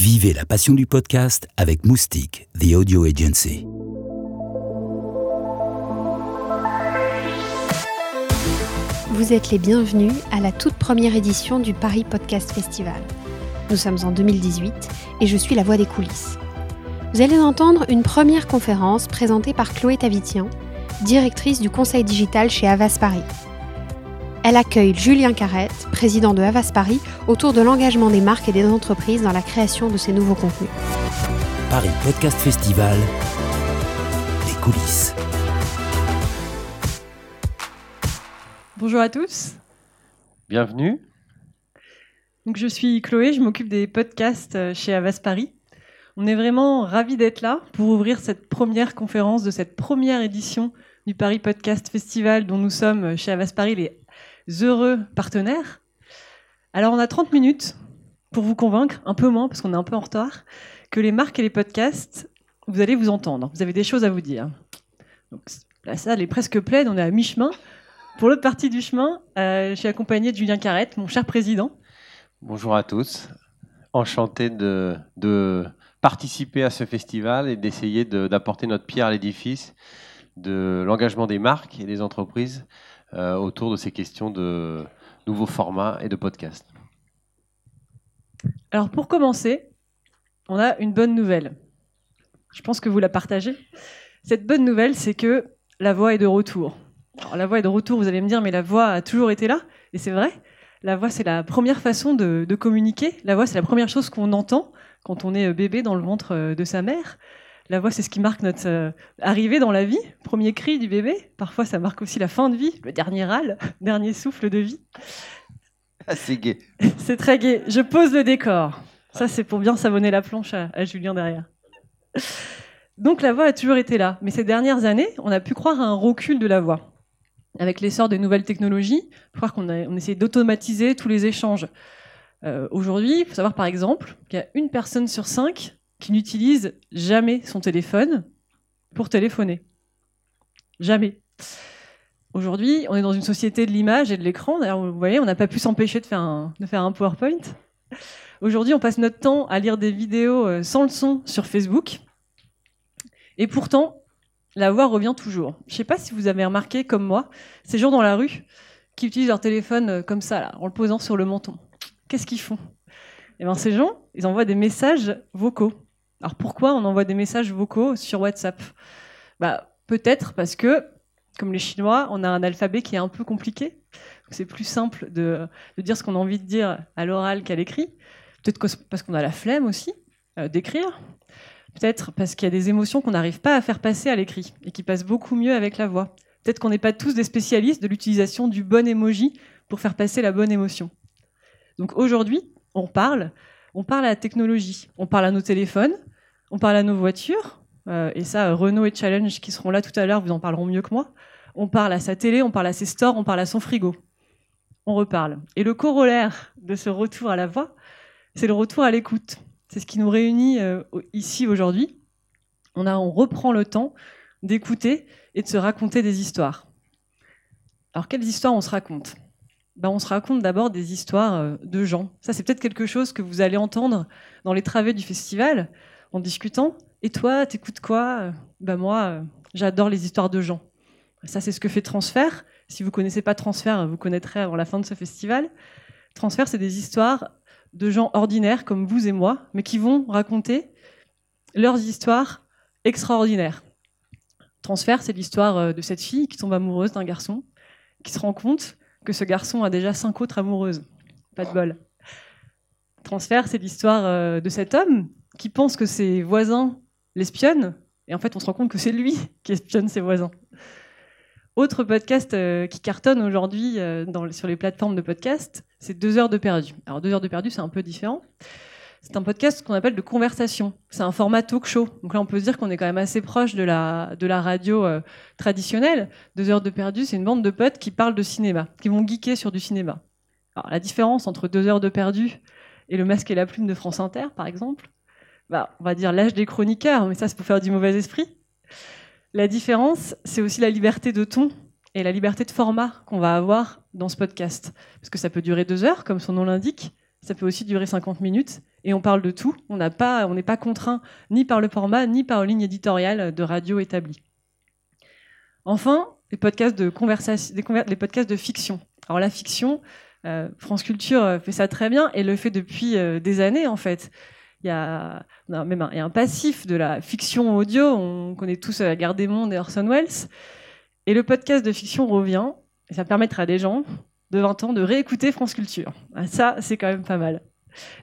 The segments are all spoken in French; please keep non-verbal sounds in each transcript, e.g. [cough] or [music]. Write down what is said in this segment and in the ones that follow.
Vivez la passion du podcast avec Moustique, The Audio Agency. Vous êtes les bienvenus à la toute première édition du Paris Podcast Festival. Nous sommes en 2018 et je suis la voix des coulisses. Vous allez entendre une première conférence présentée par Chloé Tavitian, directrice du conseil digital chez Avas Paris. Elle accueille Julien Carrette, président de Havas Paris, autour de l'engagement des marques et des entreprises dans la création de ces nouveaux contenus. Paris Podcast Festival, les coulisses. Bonjour à tous. Bienvenue. Donc, je suis Chloé, je m'occupe des podcasts euh, chez Avas Paris. On est vraiment ravis d'être là pour ouvrir cette première conférence de cette première édition du Paris Podcast Festival dont nous sommes euh, chez Avas Paris les heureux partenaires. Alors on a 30 minutes pour vous convaincre, un peu moins parce qu'on est un peu en retard, que les marques et les podcasts, vous allez vous entendre. Vous avez des choses à vous dire. Donc, la salle est presque pleine, on est à mi-chemin. Pour l'autre partie du chemin, euh, je suis accompagné de Julien Carrette, mon cher président. Bonjour à tous. Enchanté de, de participer à ce festival et d'essayer d'apporter notre pierre à l'édifice de l'engagement des marques et des entreprises euh, autour de ces questions de nouveaux formats et de podcasts. Alors pour commencer, on a une bonne nouvelle. Je pense que vous la partagez. Cette bonne nouvelle, c'est que la voix est de retour. La voix est de retour, vous allez me dire, mais la voix a toujours été là, et c'est vrai. La voix, c'est la première façon de, de communiquer. La voix, c'est la première chose qu'on entend quand on est bébé dans le ventre euh, de sa mère. La voix, c'est ce qui marque notre euh, arrivée dans la vie, premier cri du bébé. Parfois, ça marque aussi la fin de vie, le dernier râle, [laughs] dernier souffle de vie. Ah, c'est gai. [laughs] c'est très gai. Je pose le décor. Ça, c'est pour bien savonner la planche à, Julien derrière. [laughs] Donc la voix a toujours été là, mais ces dernières années, on a pu croire à un recul de la voix. Avec l'essor des nouvelles technologies, croire qu'on on essaie d'automatiser tous les échanges. Euh, aujourd'hui, il faut savoir par exemple qu'il y a une personne sur cinq qui n'utilise jamais son téléphone pour téléphoner. Jamais. Aujourd'hui, on est dans une société de l'image et de l'écran. D'ailleurs, vous voyez, on n'a pas pu s'empêcher de, faire un, PowerPoint. Aujourd'hui, on passe notre temps à lire des vidéos euh, sans le son sur Facebook. Et pourtant, la voix revient toujours. Je ne sais pas si vous avez remarqué, comme moi, ces gens dans la rue qui utilisent leur téléphone euh, comme ça, en le posant sur le menton. Qu'est-ce qu'ils font? Eh bien, ces gens, ils envoient des messages vocaux. Alors pourquoi on envoie des messages vocaux sur WhatsApp? Bah, Peut-être parce que, comme les Chinois, on a un alphabet qui est un peu compliqué. C'est plus simple de, dire ce qu'on a envie de dire à l'oral qu'à l'écrit. Peut-être parce qu'on a la flemme aussi euh, d'écrire. Peut-être parce qu'il y a des émotions qu'on n'arrive pas à faire passer à l'écrit et qui passent beaucoup mieux avec la voix. Peut-être qu'on n'est pas tous des spécialistes de l'utilisation du bon emoji pour faire passer la bonne émotion. Donc aujourd'hui, on parle, on parle à la technologie, on parle à nos téléphones, on parle à nos voitures, euh, et ça, Renault et Challenge qui seront là tout à l'heure vous en parleront mieux que moi. On parle à sa télé, on parle à ses stores, on parle à son frigo. On reparle. Et le corollaire de ce retour à la voix, c'est le retour à l'écoute. C'est ce qui nous réunit euh, ici aujourd'hui. On, reprend le temps d'écouter et de se raconter des histoires. Alors, quelles histoires on se raconte? Ben, On se raconte d'abord des histoires euh, de gens. Ça, c'est peut-être quelque chose que vous allez entendre dans les travées du festival en discutant. Et toi, t'écoutes quoi? Ben moi, euh, j'adore les histoires de gens. Ça, c'est ce que fait Transfert. Si vous connaissez pas Transfert, vous connaîtrez avant la fin de ce festival. Transfert, c'est des histoires de gens ordinaires comme vous et moi, mais qui vont raconter leurs histoires extraordinaires. Transfert, c'est l'histoire euh, de cette fille qui tombe amoureuse d'un garçon, qui se rend compte que ce garçon a déjà cinq autres amoureuses. Pas de bol. Transfert, c'est l'histoire euh, de cet homme qui pense que ses voisins l'espionnent, et en fait, on se rend compte que c'est lui [laughs] qui espionne ses voisins. Autre podcast euh, qui cartonne aujourd'hui euh, sur les plateformes de podcast, c'est Deux heures de perdu. Alors, Deux heures de perdu, c'est un peu différent. C'est un podcast qu'on appelle de conversation. C'est un format talk show. Donc là, on peut se dire qu'on est quand même assez proche de la, radio euh, traditionnelle. Deux heures de perdu, c'est une bande de potes qui parlent de cinéma, qui vont geeker sur du cinéma. Alors, la différence entre Deux heures de perdu et Le masque et la plume de France Inter, par exemple, bah, on va dire l'âge des chroniqueurs, mais ça c'est pour faire du mauvais esprit. La différence, c'est aussi la liberté de ton et la liberté de format qu'on va avoir dans ce podcast. Parce que ça peut durer deux heures, comme son nom l'indique, ça peut aussi durer 50 minutes, et on parle de tout. On n'est pas, on pas contraint ni par le format, ni par une ligne éditoriale de radio établie. Enfin, les podcasts de conversation, les podcasts de fiction. Alors la fiction, euh, France Culture euh, fait ça très bien et le fait depuis euh, des années en fait. Il y a même un, passif de la fiction audio. On connaît tous La Guerre des Mondes et Orson Welles. Et le podcast de fiction revient. Et ça permettra à des gens de 20 ans de réécouter France Culture. Ah, ça, c'est quand même pas mal.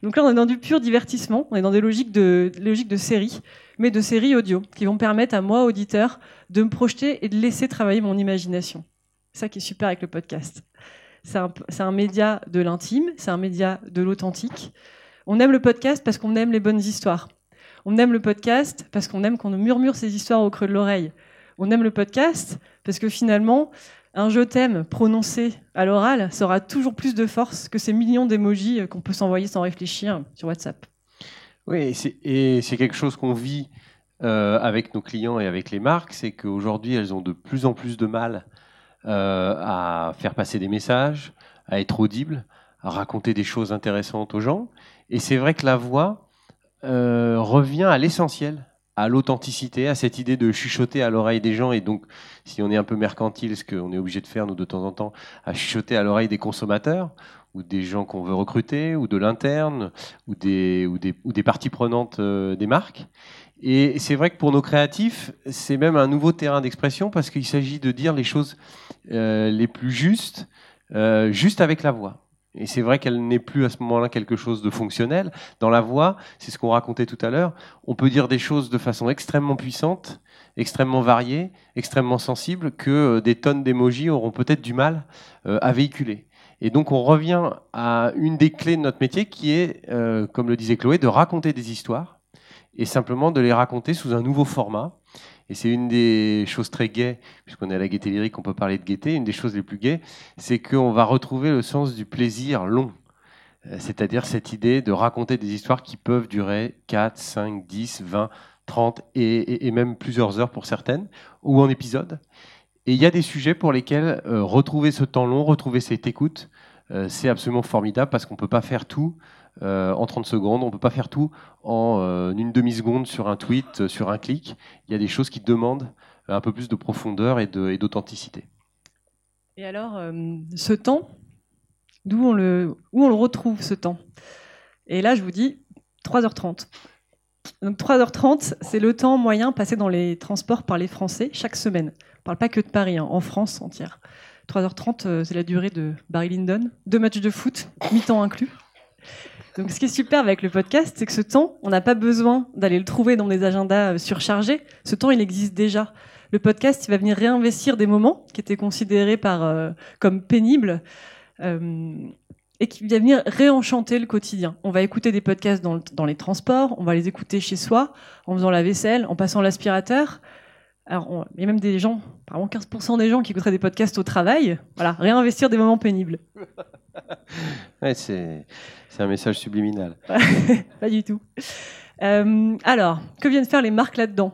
Donc là, on est dans du pur divertissement. On est dans des logiques de, logiques séries, mais de séries audio, qui vont permettre à moi, auditeur, de me projeter et de laisser travailler mon imagination. Ça qui est super avec le podcast. C'est un, média de l'intime, c'est un média de l'authentique. On aime le podcast parce qu'on aime les bonnes histoires. On aime le podcast parce qu'on aime qu'on nous murmure ces histoires au creux de l'oreille. On aime le podcast parce que finalement, un je t'aime prononcé à l'oral sera toujours plus de force que ces millions d'émojis qu'on peut s'envoyer sans réfléchir sur WhatsApp. Oui, et c'est quelque chose qu'on vit euh, avec nos clients et avec les marques, c'est qu'aujourd'hui, elles ont de plus en plus de mal euh, à faire passer des messages, à être audibles, à raconter des choses intéressantes aux gens. Et c'est vrai que la voix euh, revient à l'essentiel, à l'authenticité, à cette idée de chuchoter à l'oreille des gens. Et donc, si on est un peu mercantile, ce qu'on est obligé de faire, nous, de temps en temps, à chuchoter à l'oreille des consommateurs, ou des gens qu'on veut recruter, ou de l'interne, ou des, ou, des, ou des parties prenantes euh, des marques. Et c'est vrai que pour nos créatifs, c'est même un nouveau terrain d'expression parce qu'il s'agit de dire les choses euh, les plus justes, juste avec la voix. Et c'est vrai qu'elle n'est plus à ce moment-là quelque chose de fonctionnel. Dans la voix, c'est ce qu'on racontait tout à l'heure, on peut dire des choses de façon extrêmement puissante, extrêmement variée, extrêmement sensible, que euh, des tonnes d'émojis auront peut-être du mal euh, à véhiculer. Et donc on revient à une des clés de notre métier qui est, euh, comme le disait Chloé, de raconter des histoires et simplement de les raconter sous un nouveau format et c'est une des choses très gaies, puisqu'on est à la gaieté lyrique, on peut parler de gaieté. Une des choses les plus gaies, c'est qu'on va retrouver le sens du plaisir long. Euh, c'est-à-dire cette idée de raconter des histoires qui peuvent durer 4, 5, 10, 20, 30 et, même plusieurs heures pour certaines, ou en épisode. Et il y a des sujets pour lesquels euh, retrouver ce temps long, retrouver cette écoute, euh, c'est absolument formidable parce qu'on ne peut pas faire tout euh, en 30 secondes. On ne peut pas faire tout en euh, une demi-seconde sur un tweet, euh, sur un clic. Il y a des choses qui demandent un peu plus de profondeur et d'authenticité. Et, alors, ce temps, d'où on le, où on le retrouve, ce temps? Et là, je vous dis 3h30. Donc 3h30, c'est le temps moyen passé dans les transports par les Français chaque semaine. On ne parle pas que de Paris, hein, en France entière. 3h30, c'est la durée de Barry Lyndon. Deux matchs de foot, mi-temps inclus. Donc, ce qui est super avec le podcast, c'est que ce temps, on n'a pas besoin d'aller le trouver dans des agendas euh, surchargés. Ce temps, il existe déjà. Le podcast, il va venir réinvestir des moments qui étaient considérés par, euh, comme pénibles euh, et qui va venir réenchanter le quotidien. On va écouter des podcasts dans, dans, les transports, on va les écouter chez soi, en faisant la vaisselle, en passant l'aspirateur. Alors, il y a même des gens, apparemment 15% des gens qui écouteraient des podcasts au travail. Voilà, réinvestir des moments pénibles. [laughs] ouais, c'est c'est un message subliminal. [laughs] pas du tout. Euh, alors, que viennent faire les marques là-dedans?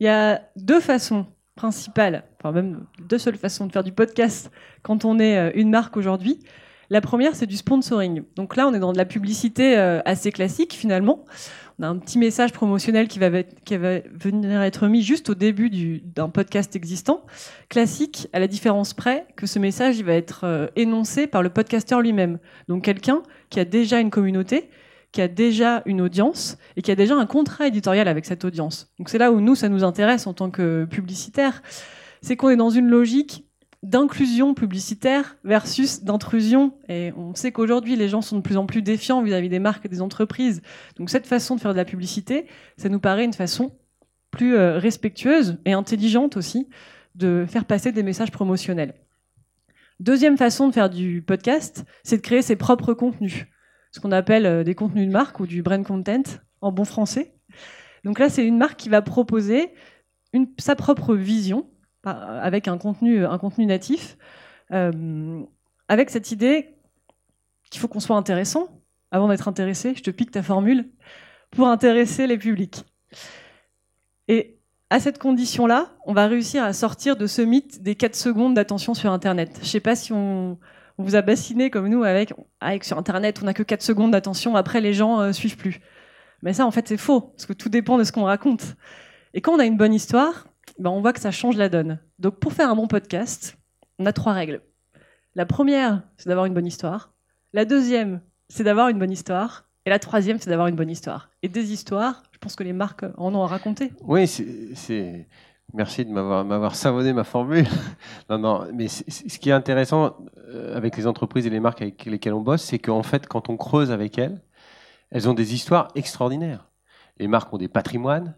Il y a deux façons principales, enfin même deux seules façons de faire du podcast quand on est euh, une marque aujourd'hui. La première, c'est du sponsoring. Donc là, on est dans de la publicité euh, assez classique finalement. On a un petit message promotionnel qui va, venir être mis juste au début d'un podcast existant, classique, à la différence près que ce message va être euh, énoncé par le podcasteur lui-même. Donc quelqu'un qui a déjà une communauté, qui a déjà une audience et qui a déjà un contrat éditorial avec cette audience. Donc c'est là où nous, ça nous intéresse en tant que publicitaire, c'est qu'on est dans une logique d'inclusion publicitaire versus d'intrusion. Et on sait qu'aujourd'hui, les gens sont de plus en plus défiants vis-à-vis des marques et des entreprises. Donc cette façon de faire de la publicité, ça nous paraît une façon plus euh, respectueuse et intelligente aussi de faire passer des messages promotionnels. Deuxième façon de faire du podcast, c'est de créer ses propres contenus, ce qu'on appelle euh, des contenus de marque ou du brand content en bon français. Donc là, c'est une marque qui va proposer une, sa propre vision avec un contenu, un contenu natif, euh, avec cette idée qu'il faut qu'on soit intéressant avant d'être intéressé. Je te pique ta formule pour intéresser les publics. Et à cette condition-là, on va réussir à sortir de ce mythe des 4 secondes d'attention sur Internet. Je ne sais pas si on, vous a bassiné comme nous avec, avec sur Internet, on n'a que 4 secondes d'attention, après les gens euh, suivent plus. Mais ça, en fait, c'est faux, parce que tout dépend de ce qu'on raconte. Et quand on a une bonne histoire, ben, on voit que ça change la donne. Donc pour faire un bon podcast, on a trois règles. La première, c'est d'avoir une bonne histoire. La deuxième, c'est d'avoir une bonne histoire. Et la troisième, c'est d'avoir une bonne histoire. Et des histoires, je pense que les marques en ont à raconter. Oui, c'est. Merci de m'avoir savonné ma formule. [laughs] non, non, mais ce qui est intéressant euh, avec les entreprises et les marques avec lesquelles on bosse, c'est qu'en fait, quand on creuse avec elles, elles ont des histoires extraordinaires. Les marques ont des patrimoines,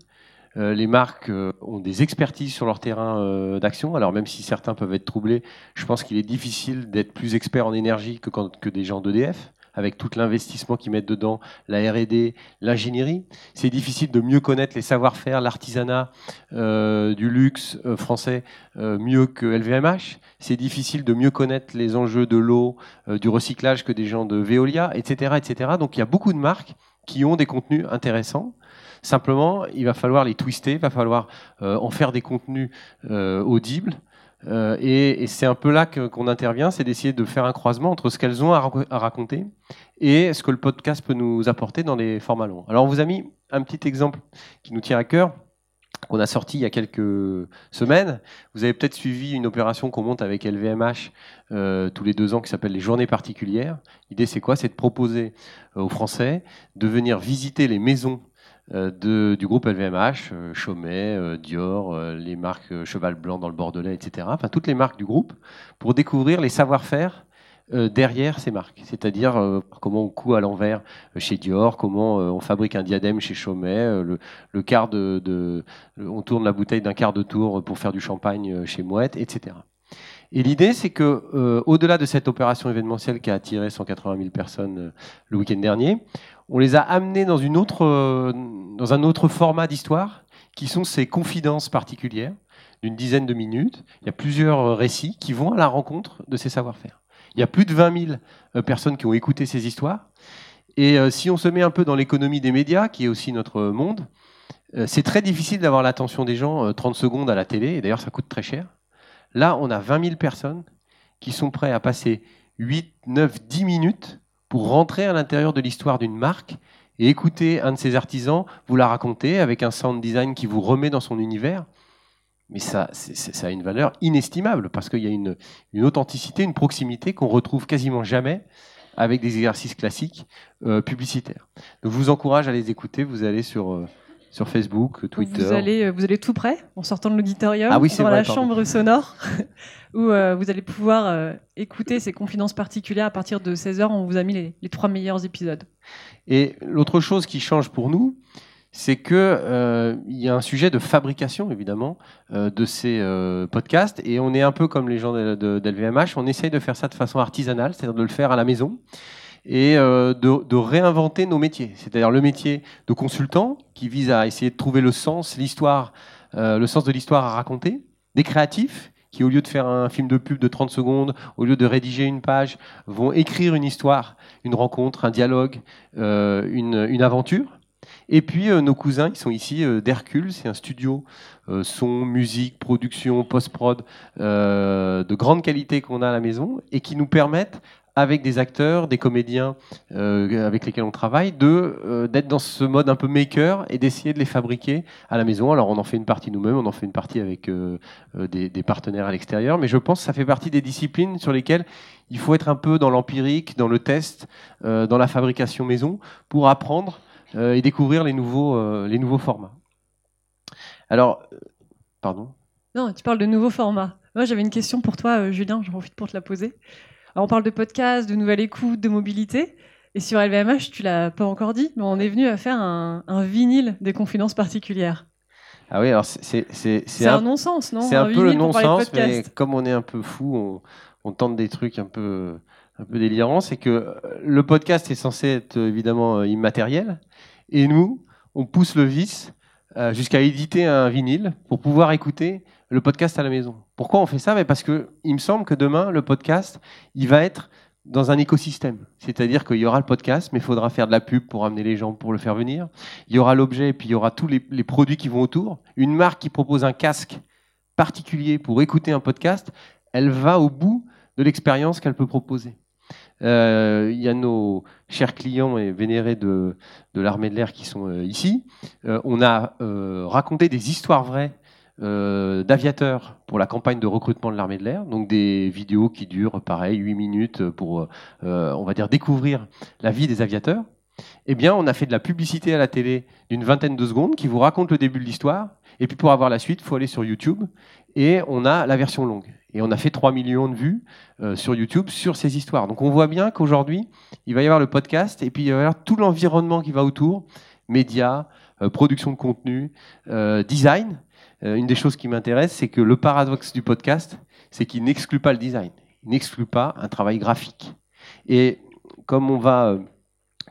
les marques euh, ont des expertises sur leur terrain euh, d'action. Alors même si certains peuvent être troublés, je pense qu'il est difficile d'être plus expert en énergie que, quand, que des gens d'EDF avec tout l'investissement qu'ils mettent dedans, la R&D, l'ingénierie. C'est difficile de mieux connaître les savoir-faire, l'artisanat du luxe français mieux que LVMH. C'est difficile de mieux connaître les enjeux de l'eau, du recyclage que des gens de Veolia, etc., etc. Donc il y a beaucoup de marques qui ont des contenus intéressants. Simplement, il va falloir les twister, il va falloir euh, en faire des contenus euh, audibles. Euh, et, c'est un peu là qu'on intervient, c'est d'essayer de faire un croisement entre ce qu'elles ont à, raconter et ce que le podcast peut nous apporter dans les formats longs. Alors on vous a mis un petit exemple qui nous tient à cœur qu'on a sorti il y a quelques semaines. Vous avez peut-être suivi une opération qu'on monte avec LVMH tous les deux ans qui s'appelle les journées particulières. L'idée c'est quoi? C'est de proposer aux Français de venir visiter les maisons de, du groupe LVMH, euh, Chaumet, euh, Dior, les marques Cheval Blanc dans le Bordelais, etc. Enfin, toutes les marques du groupe, pour découvrir les savoir-faire derrière ces marques. C'est-à-dire comment on coud à l'envers chez Dior, comment on fabrique un diadème chez Chaumet, le, quart de, on tourne la bouteille d'un quart de tour pour faire du champagne chez Mouette, etc. Et l'idée, c'est que, au-delà de cette opération événementielle qui a attiré 180 000 personnes le week-end dernier, on les a amenés euh, dans un autre format d'histoire, qui sont ces confidences particulières d'une dizaine de minutes. Il y a plusieurs euh, récits qui vont à la rencontre de ces savoir-faire. Il y a plus de 20 000 euh, personnes qui ont écouté ces histoires. Et si on se met un peu dans l'économie des médias, qui est aussi notre monde, c'est très difficile d'avoir l'attention des gens 30 secondes à la télé, et d'ailleurs ça coûte très cher. Là, on a 20 000 personnes qui sont prêtes à passer 8, 9, 10 minutes pour rentrer à l'intérieur de l'histoire d'une marque et écouter un de ses artisans vous la raconter avec un sound design qui vous remet dans son univers. Mais ça, ça a une valeur inestimable parce qu'il y a une, authenticité, une proximité qu'on retrouve quasiment jamais avec des exercices classiques euh, publicitaires. Donc je vous encourage à les écouter. Vous allez sur euh, sur Facebook, Twitter. Vous allez, euh, vous allez tout près, en sortant de l'auditorium, ah dans la chambre sonore, [laughs] où euh, vous allez pouvoir euh, écouter ces confidences particulières à partir de 16h. On vous a mis les, trois meilleurs épisodes. Et l'autre chose qui change pour nous, c'est qu'il il y a un sujet de fabrication, évidemment, de ces podcasts. Et on est un peu comme les gens d'LVMH, on essaye de faire ça de façon artisanale, c'est-à-dire de le faire à la maison et euh, de, réinventer nos métiers. C'est-à-dire le métier de consultant qui vise à essayer de trouver le sens, l'histoire, euh, le sens de l'histoire à raconter. Des créatifs qui, au lieu de faire un film de pub de 30 secondes, au lieu de rédiger une page, vont écrire une histoire, une rencontre, un dialogue, euh, une, aventure. Et puis nos cousins qui sont ici d'Hercule, c'est un studio son, musique, production, post-prod de grande qualité qu'on a à la maison et qui nous permettent avec des acteurs, des comédiens euh, avec lesquels on travaille, euh, d'être dans ce mode un peu maker et d'essayer de les fabriquer à la maison. Alors on en fait une partie nous-mêmes, on en fait une partie avec euh, des, partenaires à l'extérieur, mais je pense que ça fait partie des disciplines sur lesquelles il faut être un peu dans l'empirique, dans le test, dans la fabrication maison, pour apprendre et découvrir les nouveaux, les nouveaux formats. Alors, pardon? Non, tu parles de nouveaux formats. Moi j'avais une question pour toi, Julien, j'en profite pour te la poser on parle de podcast, de nouvelle écoute, de mobilité. Et sur LVMH, tu l'as pas encore dit, mais on est venu à faire un, vinyle des confidences particulières. Ah oui, alors c'est un, non-sens, non? C'est un, peu le non-sens, mais comme on est un peu fou, on, tente des trucs un peu un peu délirants. C'est que le podcast est censé être évidemment euh, immatériel, et nous, on pousse le vice euh, jusqu'à éditer un vinyle pour pouvoir écouter le podcast à la maison. Pourquoi on fait ça? Mais Parce qu'il me semble que demain, le podcast, il va être dans un écosystème. C'est-à-dire qu'il y aura le podcast, mais il faudra faire de la pub pour amener les gens pour le faire venir. Il y aura l'objet, et puis il y aura tous les, produits qui vont autour. Une marque qui propose un casque particulier pour écouter un podcast, elle va au bout de l'expérience qu'elle peut proposer. Euh, il y a nos chers clients et vénérés de, de l'armée de l'air qui sont euh, ici. Euh, on a raconté des histoires vraies d'aviateurs pour la campagne de recrutement de l'armée de l'air, donc des vidéos qui durent pareil 8 minutes pour, on va dire, découvrir la vie des aviateurs. Eh bien, on a fait de la publicité à la télé d'une vingtaine de secondes qui vous raconte le début de l'histoire. Et puis pour avoir la suite, il faut aller sur YouTube et on a la version longue. Et on a fait 3 millions de vues euh, sur YouTube sur ces histoires. Donc on voit bien qu'aujourd'hui, il va y avoir le podcast et puis il va y avoir tout l'environnement qui va autour, médias, euh, production de contenu, euh, une des choses qui m'intéresse, c'est que le paradoxe du podcast, c'est qu'il n'exclut pas le design. Il n'exclut pas un travail graphique. Et comme on va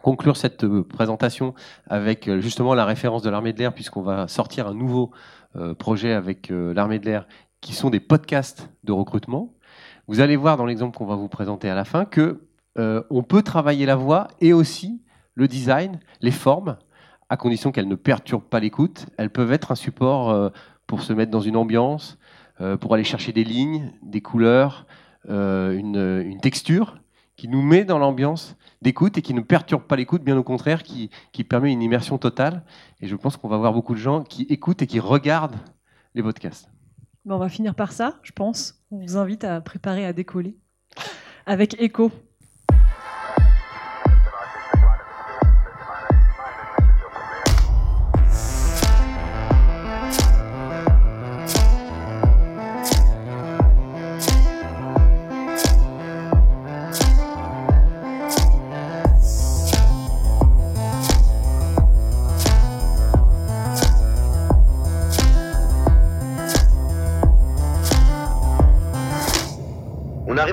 conclure cette présentation avec justement la référence de l'armée de l'air, puisqu'on va sortir un nouveau projet avec l'armée de l'air qui sont des podcasts de recrutement. Vous allez voir dans l'exemple qu'on va vous présenter à la fin que euh, on peut travailler la voix et aussi le design, les formes, à condition qu'elles ne perturbent pas l'écoute. Elles peuvent être un support euh, pour se mettre dans une ambiance, euh, pour aller chercher des lignes, des couleurs, une, une, texture qui nous met dans l'ambiance d'écoute et qui ne perturbe pas l'écoute, bien au contraire, qui, permet une immersion totale. Et je pense qu'on va voir beaucoup de gens qui écoutent et qui regardent les podcasts on va finir par ça, je pense. On vous invite à préparer à décoller avec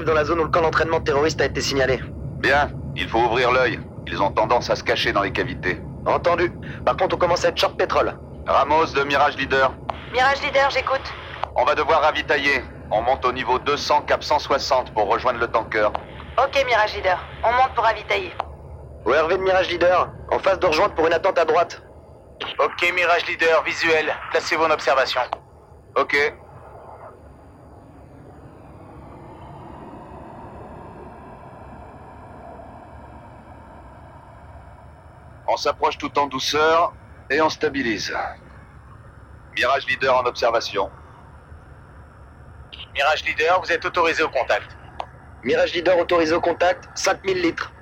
Dans la zone où le camp d'entraînement terroriste a été signalé. Bien, il faut ouvrir l'œil. Ils ont tendance à se cacher dans les cavités. Entendu. Par contre, on commence à être short pétrole. Ramos de Mirage Leader. Mirage Leader, j'écoute. On va devoir ravitailler. On monte au niveau 200 cap 160 pour rejoindre le tanker. Ok, Mirage Leader. On monte pour ravitailler. ORV de Mirage Leader. En phase de rejointe pour une attente à droite. Ok, Mirage Leader, visuel. Placez-vous en observation. Ok. On s'approche tout en douceur et on stabilise. Mirage Leader en observation. Mirage Leader, vous êtes autorisé au contact. Mirage Leader autorisé au contact, 5000 litres.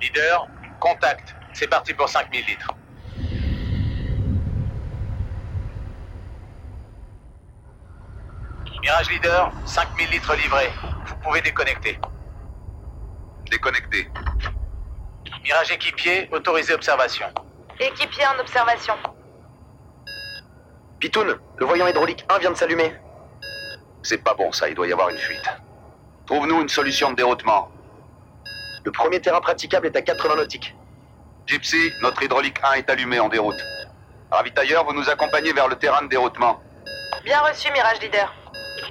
Leader, contact. C'est parti pour 5000 litres. Mirage Leader, 5000 litres livrés. Vous pouvez déconnecter. Déconnecter. Mirage équipier, autorisé observation. Équipier en observation. Pitoun, le voyant hydraulique 1 vient de s'allumer. C'est pas bon ça, il doit y avoir une fuite. Trouve-nous une solution de déroutement. Le premier terrain praticable est à 80 nautiques. Gypsy, notre hydraulique 1 est allumé en déroute. Ravitailleur, vous nous accompagnez vers le terrain de déroutement. Bien reçu, Mirage Leader.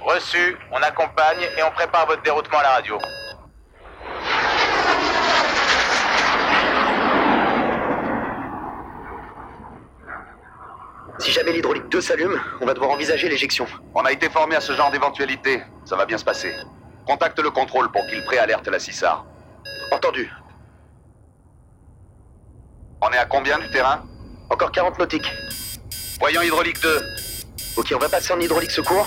Reçu, on accompagne et on prépare votre déroutement à la radio. Si jamais l'hydraulique 2 s'allume, on va devoir envisager l'éjection. On a été formé à ce genre d'éventualité. Ça va bien se passer. Contacte le contrôle pour qu'il préalerte la CISAR. Entendu. On est à combien du terrain? Encore 40 nautiques. Voyant hydraulique 2. Ok, on va passer en hydraulique secours.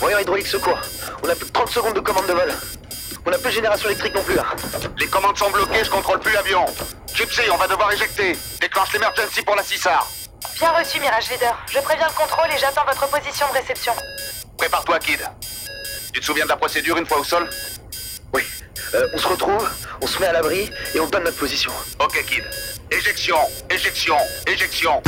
Voyant hydraulique secours. On a plus de 30 secondes de commande de vol. On a plus de génération électrique non plus. Hein. Les commandes sont bloquées, je contrôle plus l'avion. Gypsy, on va devoir éjecter. Déclenche l'emergency pour la CISAR. Bien reçu, Mirage Leader. Je préviens le contrôle et j'attends votre position de réception. Prépare-toi, Kid. Tu te souviens de la procédure une fois au sol? Oui. Euh, on se retrouve, on se met à l'abri et on donne notre position. Ok, Kid. Éjection, éjection, éjection.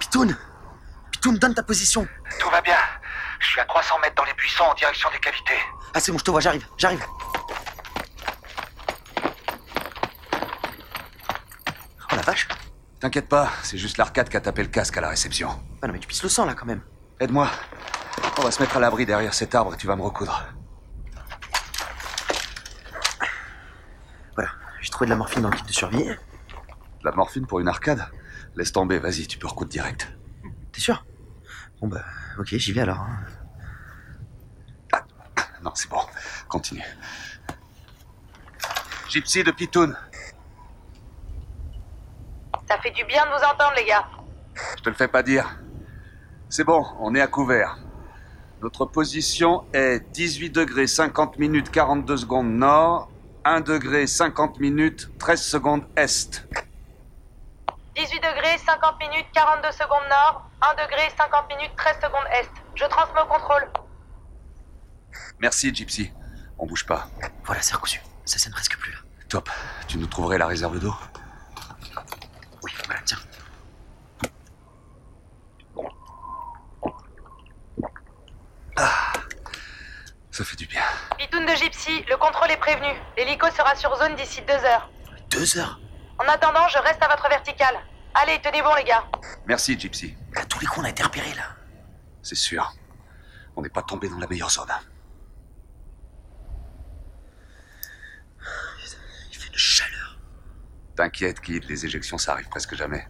Pitoun Pitoun, donne ta position. Tout va bien. Je suis à 300 mètres dans les buissons en direction des cavités. Ah, c'est bon, je te vois, j'arrive, j'arrive. Oh la vache T'inquiète pas, c'est juste l'arcade qui a tapé le casque à la réception. Ah non, mais tu pisses le sang là quand même. Aide-moi. On va se mettre à l'abri derrière cet arbre et tu vas me recoudre. Voilà, j'ai trouvé de la morphine dans le kit de survie. La morphine pour une arcade? Laisse tomber, vas-y, tu peux recoudre direct. T'es sûr? Bon bah, ok, j'y vais alors. hein. Non, c'est bon. Continue. Gypsy de Pitoun, Ça fait du bien de vous entendre, les gars. je te le fais pas dire. C'est bon, on est à couvert. Notre position est 18 degrés 50 minutes 42 secondes nord, 1 degré 50 minutes 13 secondes est. 18 degrés, 50 minutes, 42 secondes nord. 1 degré, 50 minutes, 13 secondes est. Je transmets au contrôle. Merci, Gypsy. On bouge pas. Voilà, c'est recousu. Ça saigne presque plus là. Top. Tu nous trouverais la réserve d'eau? Oui, voilà, tiens. Ça fait du bien. Pitoun de Gypsy, le contrôle est prévenu. L'hélico sera sur zone d'ici deux heures. Deux heures? En attendant, je reste à votre verticale. Allez, tenez bon, les gars. Merci, Gypsy. À tous les coups, on a été repérés là. C'est sûr. On n'est pas tombé dans la meilleure zone. Il fait une chaleur. T'inquiète, Kid, les éjections, ça arrive presque jamais.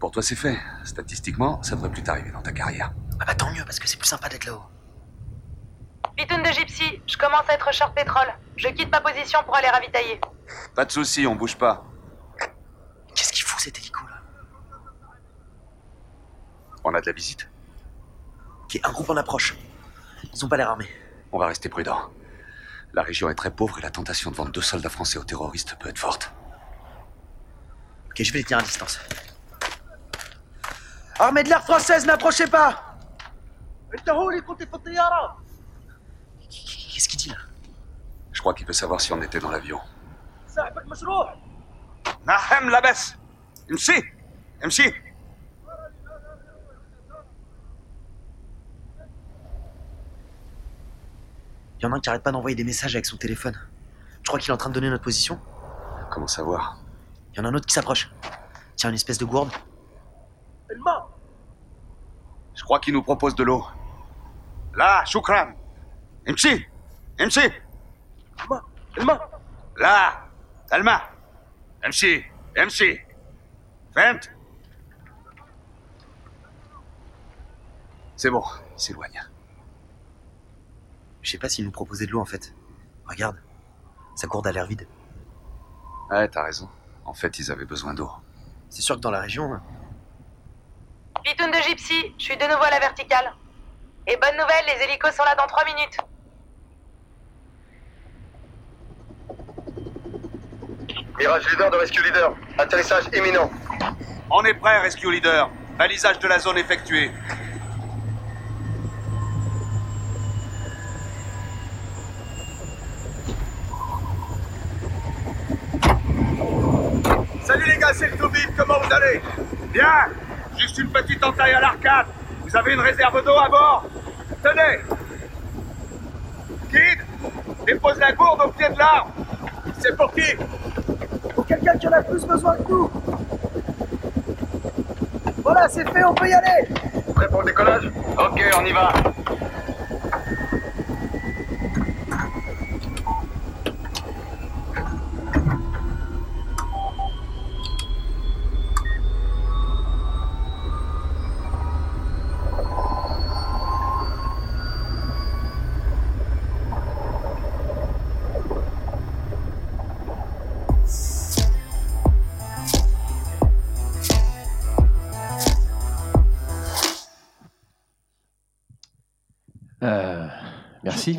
Pour toi, c'est fait. Statistiquement, ça devrait plus t'arriver dans ta carrière. Ah bah tant mieux, parce que c'est plus sympa d'être là-haut. Pitoun de Gypsy, je commence à être short pétrole. Je quitte ma position pour aller ravitailler. Pas de soucis, on bouge pas. Qu'est-ce qu'il fout cet hélico là On a de la visite Ok, un groupe en approche. Ils ont pas l'air armés. On va rester prudent. La région est très pauvre et la tentation de vendre deux soldats français aux terroristes peut être forte. Ok, je vais les tenir à distance. Armée de l'air française, n'approchez pas Qu'est-ce qu'il dit là? Je crois qu'il veut savoir si on était dans l'avion. Nahem, la baisse MC Il y en a un qui arrête pas d'envoyer des messages avec son téléphone. Je crois qu'il est en train de donner notre position? Comment savoir? Il y en a un autre qui s'approche. Tiens, une espèce de gourde. Je crois qu'il nous propose de l'eau. Là, Shukran MC MC Là Alma MC MC Fent C'est bon, il s'éloigne. Je sais pas s'il nous proposait de l'eau en fait. Regarde, sa gourde a l'air vide. Ouais, t'as raison. En fait, ils avaient besoin d'eau. C'est sûr que dans la région, hein. Pitoun de Gypsy, je suis de nouveau à la verticale. Et bonne nouvelle, les hélicos sont là dans 3 minutes. Mirage Leader de Rescue Leader. Atterrissage imminent. On est prêt, Rescue Leader. Balisage de la zone effectué. C'est le Toubib, comment vous allez? Bien. Juste une petite entaille à l'arcade. Vous avez une réserve d'eau à bord. Tenez. Kid Dépose la gourde au pied de l'arbre. C'est pour qui? Pour quelqu'un qui en a plus besoin que nous. Voilà, c'est fait, on peut y aller. Prêt pour le décollage. Ok, on y va. Merci.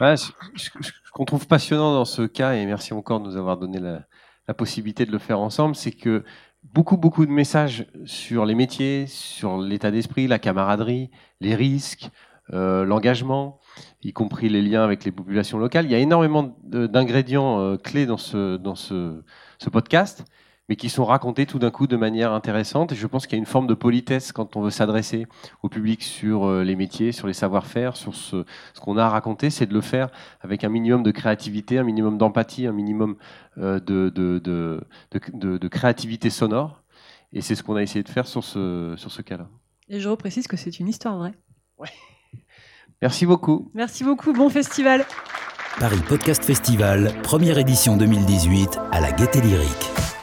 Ce ce- ce qu'on trouve passionnant dans ce cas, et merci encore de nous avoir donné la, la possibilité de le faire ensemble, c'est que beaucoup, beaucoup de messages sur les métiers, sur l'état d'esprit, la camaraderie, les risques, euh, l'engagement, y compris les liens avec les populations locales. Il y a énormément d'ingrédients euh, clés dans, ce, dans ce, ce podcast, mais qui sont racontés tout d'un coup de manière intéressante. Et je pense qu'il y a une forme de politesse quand on veut s'adresser au public sur euh, les métiers, sur les savoir-faire, sur ce, ce qu'on a à raconter, c'est de le faire avec un minimum de créativité, un minimum d'empathie, un minimum euh, de, de, de, de, créativité sonore. Et c'est ce qu'on a essayé de faire sur ce, sur ce cas-là. Et je reprécise que c'est une histoire vraie. Ouais. [laughs] Merci beaucoup. Merci beaucoup. Bon festival. Paris Podcast Festival, première édition 2018 à la Gaîté Lyrique.